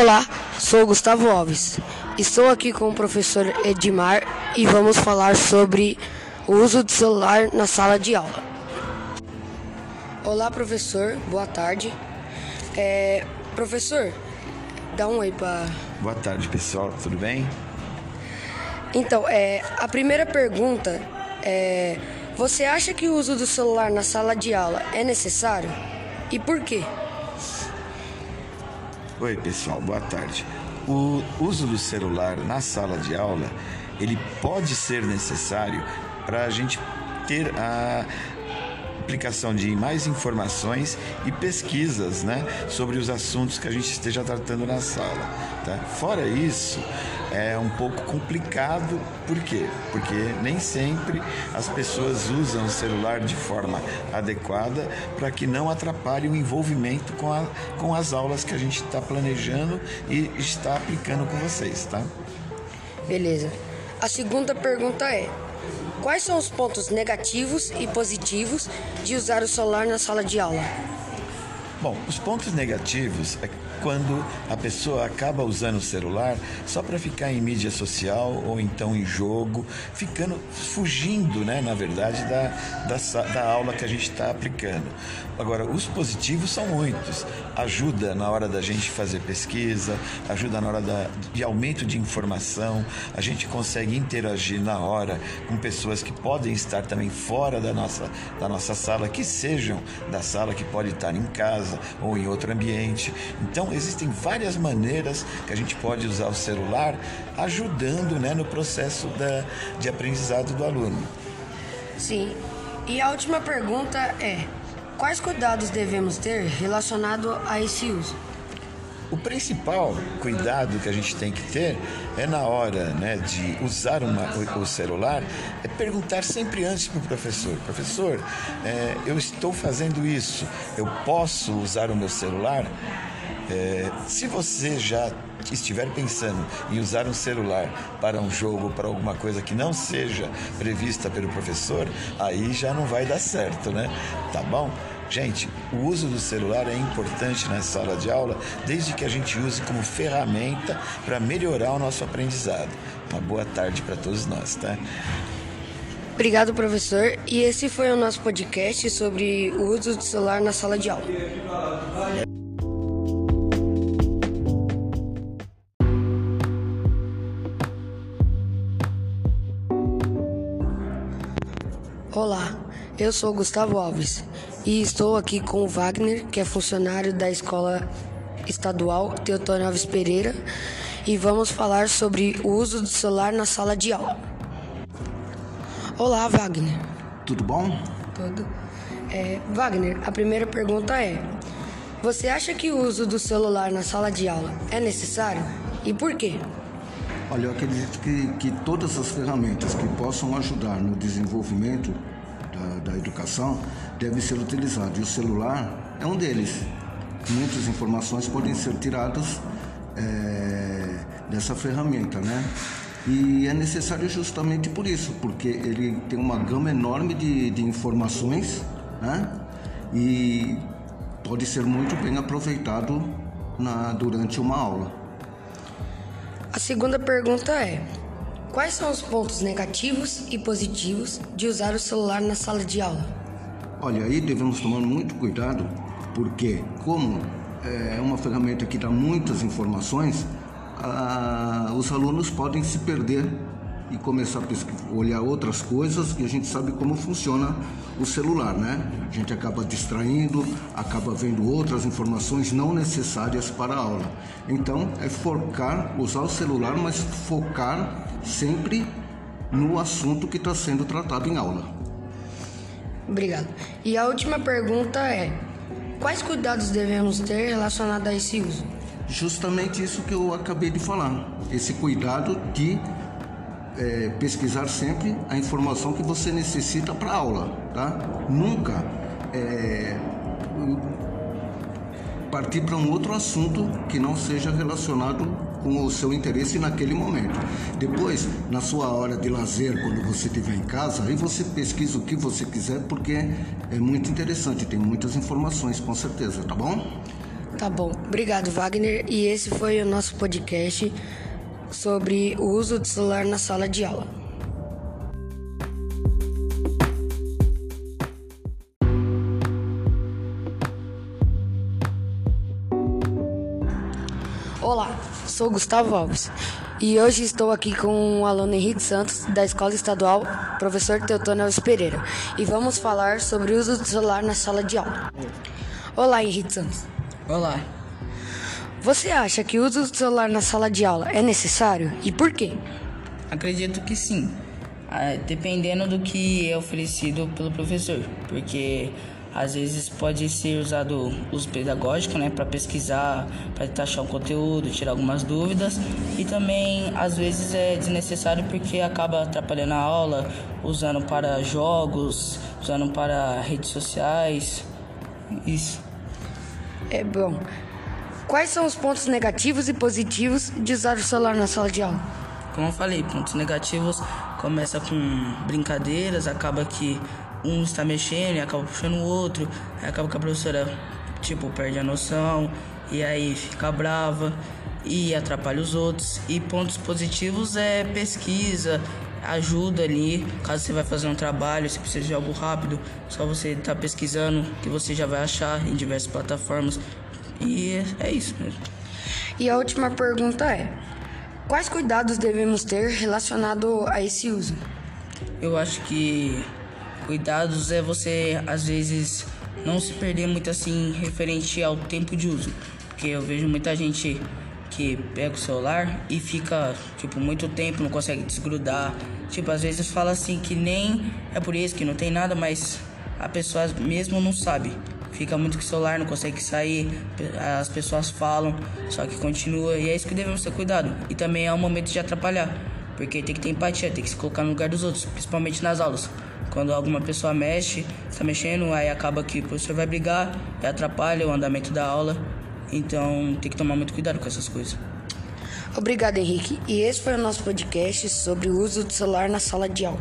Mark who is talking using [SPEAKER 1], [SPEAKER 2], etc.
[SPEAKER 1] Olá, sou Gustavo Alves. Estou aqui com o professor Edmar e vamos falar sobre o uso do celular na sala de aula. Olá, professor. Boa tarde. É, professor, dá um oi para.
[SPEAKER 2] Boa tarde, pessoal. Tudo bem?
[SPEAKER 1] Então, é, a primeira pergunta é: você acha que o uso do celular na sala de aula é necessário? E por quê?
[SPEAKER 2] Oi, pessoal. Boa tarde. O uso do celular na sala de aula, ele pode ser necessário para a gente ter a aplicação de mais informações e pesquisas né, sobre os assuntos que a gente esteja tratando na sala. Tá? Fora isso, é um pouco complicado, por quê? Porque nem sempre as pessoas usam o celular de forma adequada para que não atrapalhe o envolvimento com, a, com as aulas que a gente está planejando e está aplicando com vocês, tá?
[SPEAKER 1] Beleza. A segunda pergunta é: Quais são os pontos negativos e positivos de usar o celular na sala de aula?
[SPEAKER 2] Bom, os pontos negativos é quando a pessoa acaba usando o celular só para ficar em mídia social ou então em jogo, ficando fugindo, né, na verdade, da, da, da aula que a gente está aplicando. Agora, os positivos são muitos. Ajuda na hora da gente fazer pesquisa, ajuda na hora da, de aumento de informação, a gente consegue interagir na hora com pessoas que podem estar também fora da nossa, da nossa sala, que sejam da sala, que pode estar em casa ou em outro ambiente. Então, existem várias maneiras que a gente pode usar o celular ajudando né, no processo da, de aprendizado do aluno.
[SPEAKER 1] Sim. E a última pergunta é: quais cuidados devemos ter relacionado a esse uso?
[SPEAKER 2] O principal cuidado que a gente tem que ter é na hora né, de usar uma, o, o, celular, é perguntar sempre antes para o professor: professor, é, eu estou fazendo isso, eu posso usar o meu celular? É, se você já estiver pensando em usar um celular para um jogo, para alguma coisa que não seja prevista pelo professor, aí já não vai dar certo, né? Tá bom? Gente, o uso do celular é importante na sala de aula, desde que a gente use como ferramenta para melhorar o nosso aprendizado. Uma boa tarde para todos nós, tá?
[SPEAKER 1] Obrigado, professor. E esse foi o nosso podcast sobre o uso do celular na sala de aula. Eu sou Gustavo Alves e estou aqui com o Wagner, que é funcionário da Escola Estadual Teotônio Alves Pereira, e vamos falar sobre o uso do celular na sala de aula. Olá, Wagner.
[SPEAKER 3] Tudo bom?
[SPEAKER 1] Tudo. É, Wagner, a primeira pergunta é: Você acha que o uso do celular na sala de aula é necessário e por quê?
[SPEAKER 3] Olha, eu acredito que, que todas as ferramentas que possam ajudar no desenvolvimento da, educação devem ser utilizadas. E o celular é um deles. Muitas informações podem ser tiradas é, dessa ferramenta, né? E é necessário justamente por isso, porque ele tem uma gama enorme de, de informações, né? E pode ser muito bem aproveitado na, durante uma aula.
[SPEAKER 1] A segunda pergunta é: Quais são os pontos negativos e positivos de usar o celular na sala de aula?
[SPEAKER 3] Olha, aí devemos tomar muito cuidado, porque como é uma ferramenta que dá muitas informações, os alunos podem se perder e começar a olhar outras coisas e a gente sabe como funciona o celular, né? A gente acaba distraindo, acaba vendo outras informações não necessárias para a aula. Então, é focar, usar o celular, mas focar sempre no assunto que está sendo tratado em aula.
[SPEAKER 1] Obrigado. E a última pergunta é: quais cuidados devemos ter relacionados a esse uso?
[SPEAKER 3] Justamente isso que eu acabei de falar. Esse cuidado de é, pesquisar sempre a informação que você necessita para a aula, tá? Nunca é, partir para um outro assunto que não seja relacionado com o seu interesse naquele momento. Depois, na sua hora de lazer, quando você estiver em casa, aí você pesquisa o que você quiser, porque é muito interessante, tem muitas informações, com certeza, tá bom?
[SPEAKER 1] Tá bom. Obrigado, Wagner. E esse foi o nosso podcast sobre o uso do celular na sala de aula. Sou Gustavo Alves e hoje estou aqui com o aluno Henrique Santos da Escola Estadual Professor Teotônio Alves Pereira e vamos falar sobre o uso do celular na sala de aula. Olá, Henrique Santos.
[SPEAKER 4] Olá.
[SPEAKER 1] Você acha que o uso do celular na sala de aula é necessário e por quê?
[SPEAKER 4] Acredito que sim, ah, dependendo do que é oferecido pelo professor, porque às vezes pode ser usado uso pedagógico, né, para pesquisar, para tentar achar um conteúdo, tirar algumas dúvidas, e também às vezes é desnecessário porque acaba atrapalhando a aula, usando para jogos, usando para redes sociais. Isso.
[SPEAKER 1] É bom. Quais são os pontos negativos e positivos de usar o celular na sala de aula?
[SPEAKER 4] Como eu falei, pontos negativos começa com brincadeiras, acaba que um está mexendo e acaba puxando o outro, aí acaba que a professora tipo perde a noção e aí fica brava e atrapalha os outros. E pontos positivos é pesquisa, ajuda ali, caso você vai fazer um trabalho, se precisa de algo rápido, só você tá pesquisando que você já vai achar em diversas plataformas. E é isso mesmo.
[SPEAKER 1] E a última pergunta é: quais cuidados devemos ter relacionado a esse uso?
[SPEAKER 4] Eu acho que cuidados é você às vezes não se perder muito assim referente ao tempo de uso, porque eu vejo muita gente que pega o celular e fica tipo muito tempo, não consegue desgrudar. Tipo, às vezes fala assim que nem é por isso que não tem nada, mas a pessoa mesmo não sabe fica muito com o celular, não consegue sair, as pessoas falam, só que continua, e é isso que devemos ter cuidado. E também é um momento de atrapalhar, porque tem que ter empatia, tem que se colocar no lugar dos outros, principalmente nas aulas. Quando alguma pessoa mexe, está mexendo, aí acaba que o professor vai brigar e atrapalha o andamento da aula. Então tem que tomar muito cuidado com essas coisas.
[SPEAKER 1] Obrigado, Henrique. E esse foi o nosso podcast sobre o uso do celular na sala de aula.